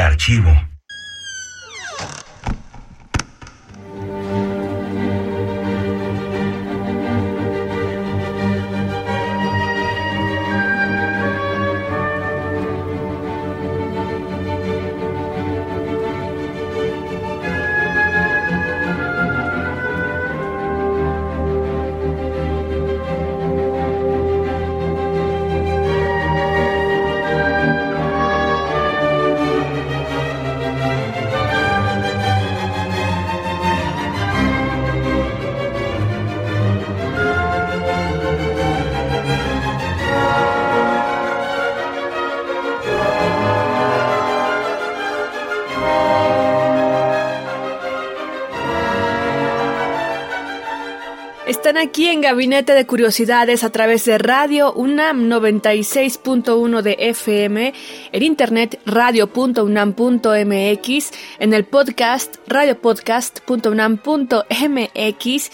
Archivo. Están aquí en Gabinete de Curiosidades a través de Radio UNAM 96.1 de FM, en internet radio.unam.mx, en el podcast radiopodcast.unam.mx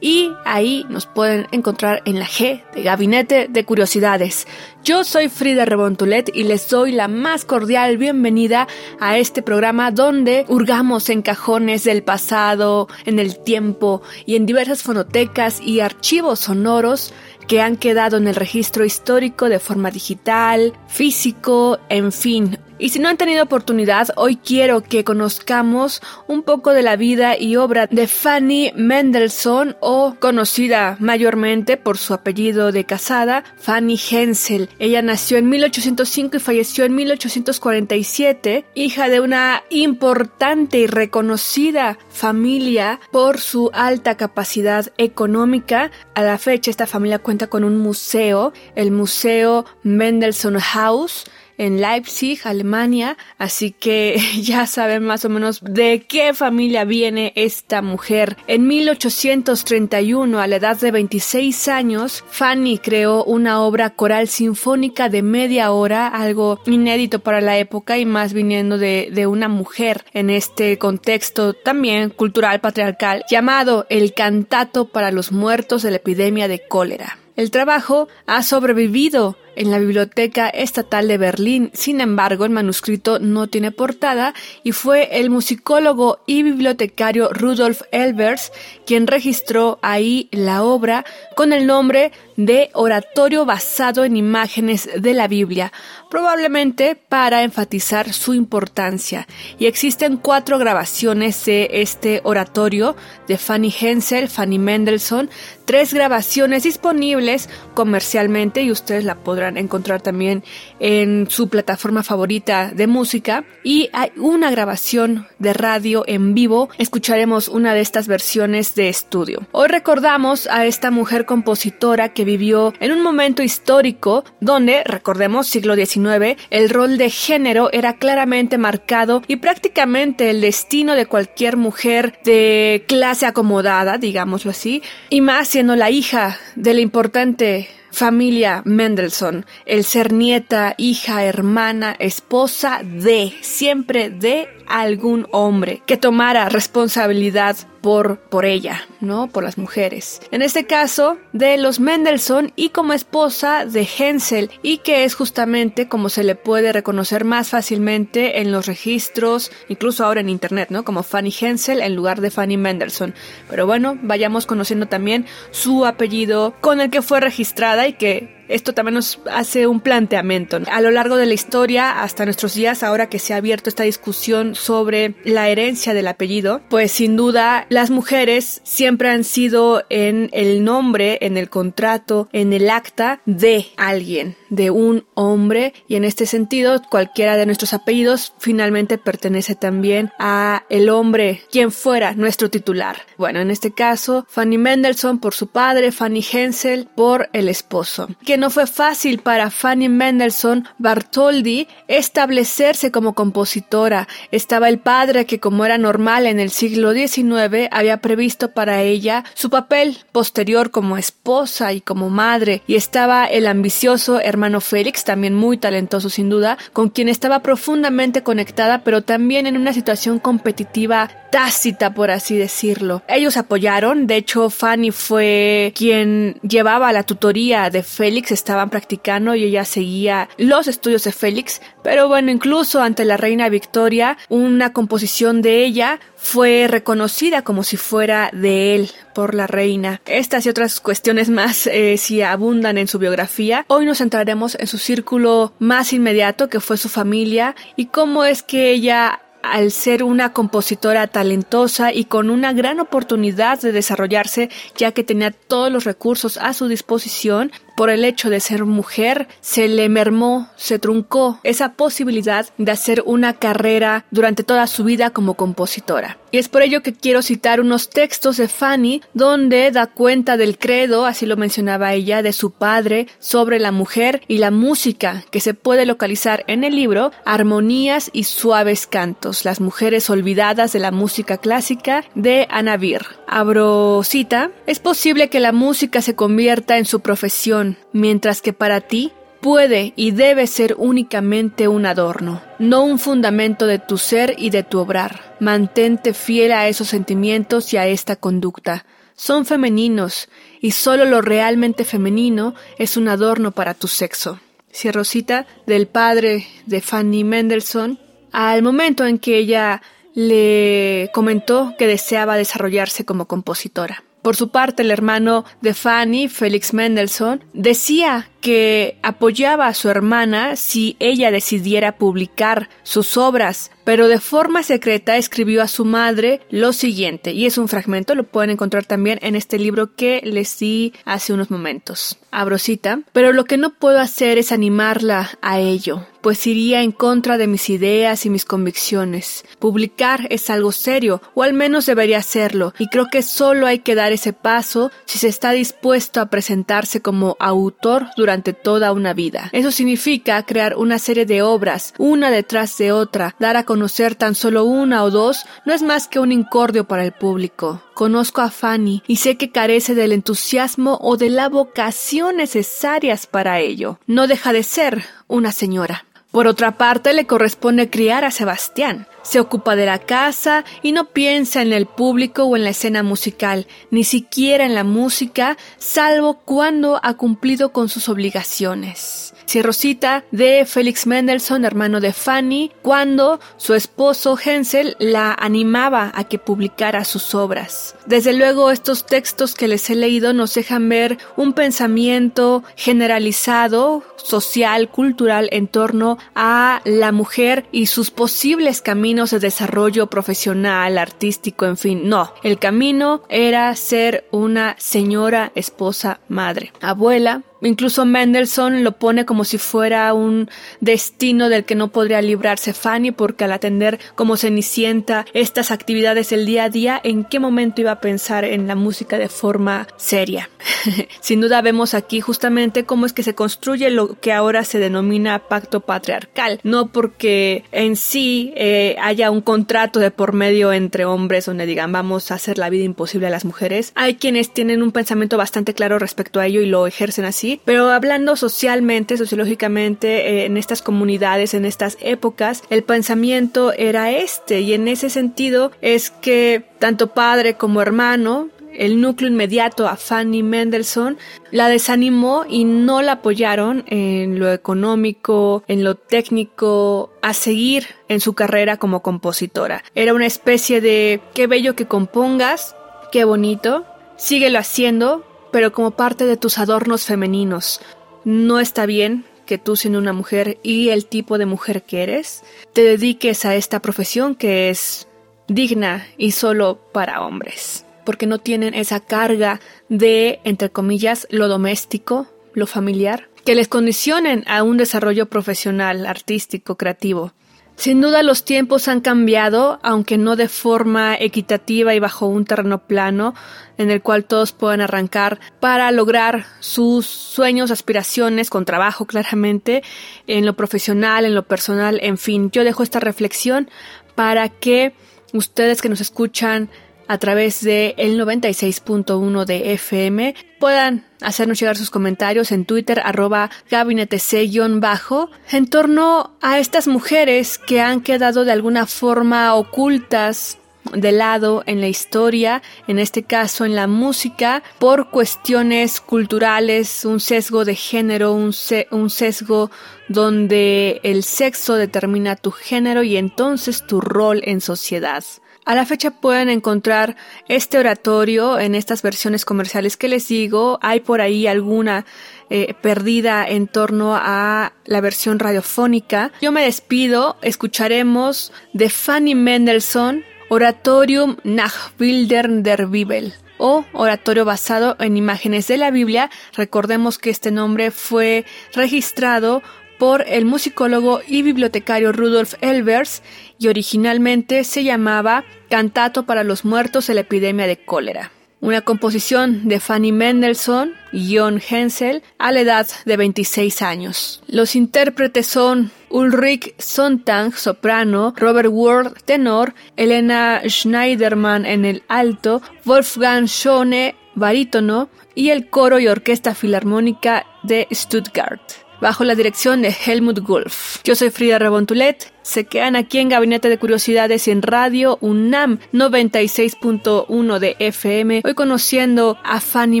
y ahí nos pueden encontrar en la G de Gabinete de Curiosidades. Yo soy Frida Rebontulet y les doy la más cordial bienvenida a este programa donde hurgamos en cajones del pasado, en el tiempo y en diversas fonotecas y archivos sonoros que han quedado en el registro histórico de forma digital, físico, en fin. Y si no han tenido oportunidad, hoy quiero que conozcamos un poco de la vida y obra de Fanny Mendelssohn o conocida mayormente por su apellido de casada, Fanny Hensel. Ella nació en 1805 y falleció en 1847, hija de una importante y reconocida familia por su alta capacidad económica. A la fecha esta familia cuenta con un museo, el Museo Mendelssohn House, en Leipzig, Alemania, así que ya saben más o menos de qué familia viene esta mujer. En 1831, a la edad de 26 años, Fanny creó una obra coral sinfónica de media hora, algo inédito para la época y más viniendo de, de una mujer en este contexto también cultural patriarcal, llamado El Cantato para los Muertos de la Epidemia de Cólera. El trabajo ha sobrevivido en la Biblioteca Estatal de Berlín. Sin embargo, el manuscrito no tiene portada y fue el musicólogo y bibliotecario Rudolf Elbers quien registró ahí la obra con el nombre de Oratorio basado en imágenes de la Biblia, probablemente para enfatizar su importancia. Y existen cuatro grabaciones de este oratorio de Fanny Hensel, Fanny Mendelssohn, tres grabaciones disponibles comercialmente y ustedes la podrán encontrar también en su plataforma favorita de música. Y hay una grabación de radio en vivo. Escucharemos una de estas versiones de estudio. Hoy recordamos a esta mujer compositora que vivió en un momento histórico donde recordemos siglo XIX el rol de género era claramente marcado y prácticamente el destino de cualquier mujer de clase acomodada digámoslo así y más siendo la hija de la importante familia Mendelssohn, el ser nieta, hija, hermana, esposa de, siempre de algún hombre que tomara responsabilidad por, por ella, ¿no? Por las mujeres. En este caso, de los Mendelssohn y como esposa de Hensel y que es justamente como se le puede reconocer más fácilmente en los registros, incluso ahora en internet, ¿no? Como Fanny Hensel en lugar de Fanny Mendelssohn. Pero bueno, vayamos conociendo también su apellido con el que fue registrada y que esto también nos hace un planteamiento. A lo largo de la historia, hasta nuestros días, ahora que se ha abierto esta discusión sobre la herencia del apellido, pues sin duda las mujeres siempre han sido en el nombre, en el contrato, en el acta de alguien, de un hombre, y en este sentido, cualquiera de nuestros apellidos finalmente pertenece también a el hombre, quien fuera nuestro titular. Bueno, en este caso, Fanny Mendelssohn por su padre, Fanny Hensel por el esposo. No fue fácil para Fanny Mendelssohn Bartholdi establecerse como compositora. Estaba el padre que, como era normal en el siglo XIX, había previsto para ella su papel posterior como esposa y como madre, y estaba el ambicioso hermano Félix, también muy talentoso sin duda, con quien estaba profundamente conectada, pero también en una situación competitiva tácita, por así decirlo. Ellos apoyaron, de hecho Fanny fue quien llevaba la tutoría de Félix, estaban practicando y ella seguía los estudios de Félix, pero bueno, incluso ante la reina Victoria, una composición de ella fue reconocida como si fuera de él por la reina. Estas y otras cuestiones más eh, si abundan en su biografía. Hoy nos centraremos en su círculo más inmediato, que fue su familia, y cómo es que ella al ser una compositora talentosa y con una gran oportunidad de desarrollarse, ya que tenía todos los recursos a su disposición, por el hecho de ser mujer, se le mermó, se truncó esa posibilidad de hacer una carrera durante toda su vida como compositora. Y es por ello que quiero citar unos textos de Fanny donde da cuenta del credo, así lo mencionaba ella, de su padre sobre la mujer y la música que se puede localizar en el libro Armonías y suaves cantos, las mujeres olvidadas de la música clásica de Anna Beer. Abro cita, es posible que la música se convierta en su profesión, mientras que para ti puede y debe ser únicamente un adorno, no un fundamento de tu ser y de tu obrar. Mantente fiel a esos sentimientos y a esta conducta. Son femeninos, y solo lo realmente femenino es un adorno para tu sexo. Cierro cita del padre de Fanny Mendelssohn, al momento en que ella le comentó que deseaba desarrollarse como compositora. Por su parte, el hermano de Fanny, Félix Mendelssohn, decía que apoyaba a su hermana si ella decidiera publicar sus obras, pero de forma secreta escribió a su madre lo siguiente, y es un fragmento, lo pueden encontrar también en este libro que les di hace unos momentos. Abro cita, pero lo que no puedo hacer es animarla a ello, pues iría en contra de mis ideas y mis convicciones. Publicar es algo serio, o al menos debería serlo, y creo que solo hay que dar ese paso si se está dispuesto a presentarse como autor durante toda una vida. Eso significa crear una serie de obras, una detrás de otra, dar a conocer tan solo una o dos no es más que un incordio para el público. Conozco a Fanny y sé que carece del entusiasmo o de la vocación necesarias para ello. No deja de ser una señora. Por otra parte, le corresponde criar a Sebastián. Se ocupa de la casa y no piensa en el público o en la escena musical, ni siquiera en la música, salvo cuando ha cumplido con sus obligaciones. Cierro cita de Félix Mendelssohn, hermano de Fanny, cuando su esposo Hensel la animaba a que publicara sus obras. Desde luego estos textos que les he leído nos dejan ver un pensamiento generalizado, social, cultural en torno a la mujer y sus posibles caminos de desarrollo profesional, artístico, en fin. No, el camino era ser una señora, esposa, madre, abuela, Incluso Mendelssohn lo pone como si fuera un destino del que no podría librarse Fanny porque al atender como cenicienta estas actividades del día a día, ¿en qué momento iba a pensar en la música de forma seria? Sin duda vemos aquí justamente cómo es que se construye lo que ahora se denomina pacto patriarcal, no porque en sí eh, haya un contrato de por medio entre hombres donde digan vamos a hacer la vida imposible a las mujeres. Hay quienes tienen un pensamiento bastante claro respecto a ello y lo ejercen así pero hablando socialmente, sociológicamente, eh, en estas comunidades, en estas épocas, el pensamiento era este y en ese sentido es que tanto padre como hermano el núcleo inmediato a Fanny Mendelssohn, la desanimó y no la apoyaron en lo económico, en lo técnico, a seguir en su carrera como compositora. Era una especie de qué bello que compongas, qué bonito, síguelo haciendo, pero como parte de tus adornos femeninos. No está bien que tú siendo una mujer y el tipo de mujer que eres, te dediques a esta profesión que es digna y solo para hombres, porque no tienen esa carga de, entre comillas, lo doméstico, lo familiar, que les condicionen a un desarrollo profesional, artístico, creativo. Sin duda los tiempos han cambiado, aunque no de forma equitativa y bajo un terreno plano en el cual todos puedan arrancar para lograr sus sueños, aspiraciones, con trabajo claramente, en lo profesional, en lo personal, en fin. Yo dejo esta reflexión para que ustedes que nos escuchan a través de el 96.1 de FM puedan hacernos llegar sus comentarios en Twitter arroba gabinetec-bajo en torno a estas mujeres que han quedado de alguna forma ocultas de lado en la historia, en este caso en la música, por cuestiones culturales, un sesgo de género, un, un, sesgo donde el sexo determina tu género y entonces tu rol en sociedad. A la fecha pueden encontrar este oratorio en estas versiones comerciales que les digo. Hay por ahí alguna eh, perdida en torno a la versión radiofónica. Yo me despido. Escucharemos de Fanny Mendelssohn Oratorium nach Bildern der Bibel o oratorio basado en imágenes de la Biblia. Recordemos que este nombre fue registrado por el musicólogo y bibliotecario Rudolf Elbers y originalmente se llamaba Cantato para los muertos en la epidemia de cólera. Una composición de Fanny Mendelssohn y John Hensel a la edad de 26 años. Los intérpretes son Ulrich Sontag, soprano, Robert Ward, tenor, Elena Schneiderman en el alto, Wolfgang Schone, barítono, y el coro y orquesta filarmónica de Stuttgart bajo la dirección de Helmut Wolf. Yo soy Frida Rebontulet. Se quedan aquí en Gabinete de Curiosidades en Radio UNAM 96.1 de FM. Hoy conociendo a Fanny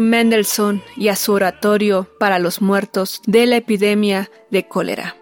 Mendelssohn y a su oratorio para los muertos de la epidemia de cólera.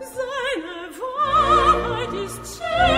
Seine Wahrheit ist schön.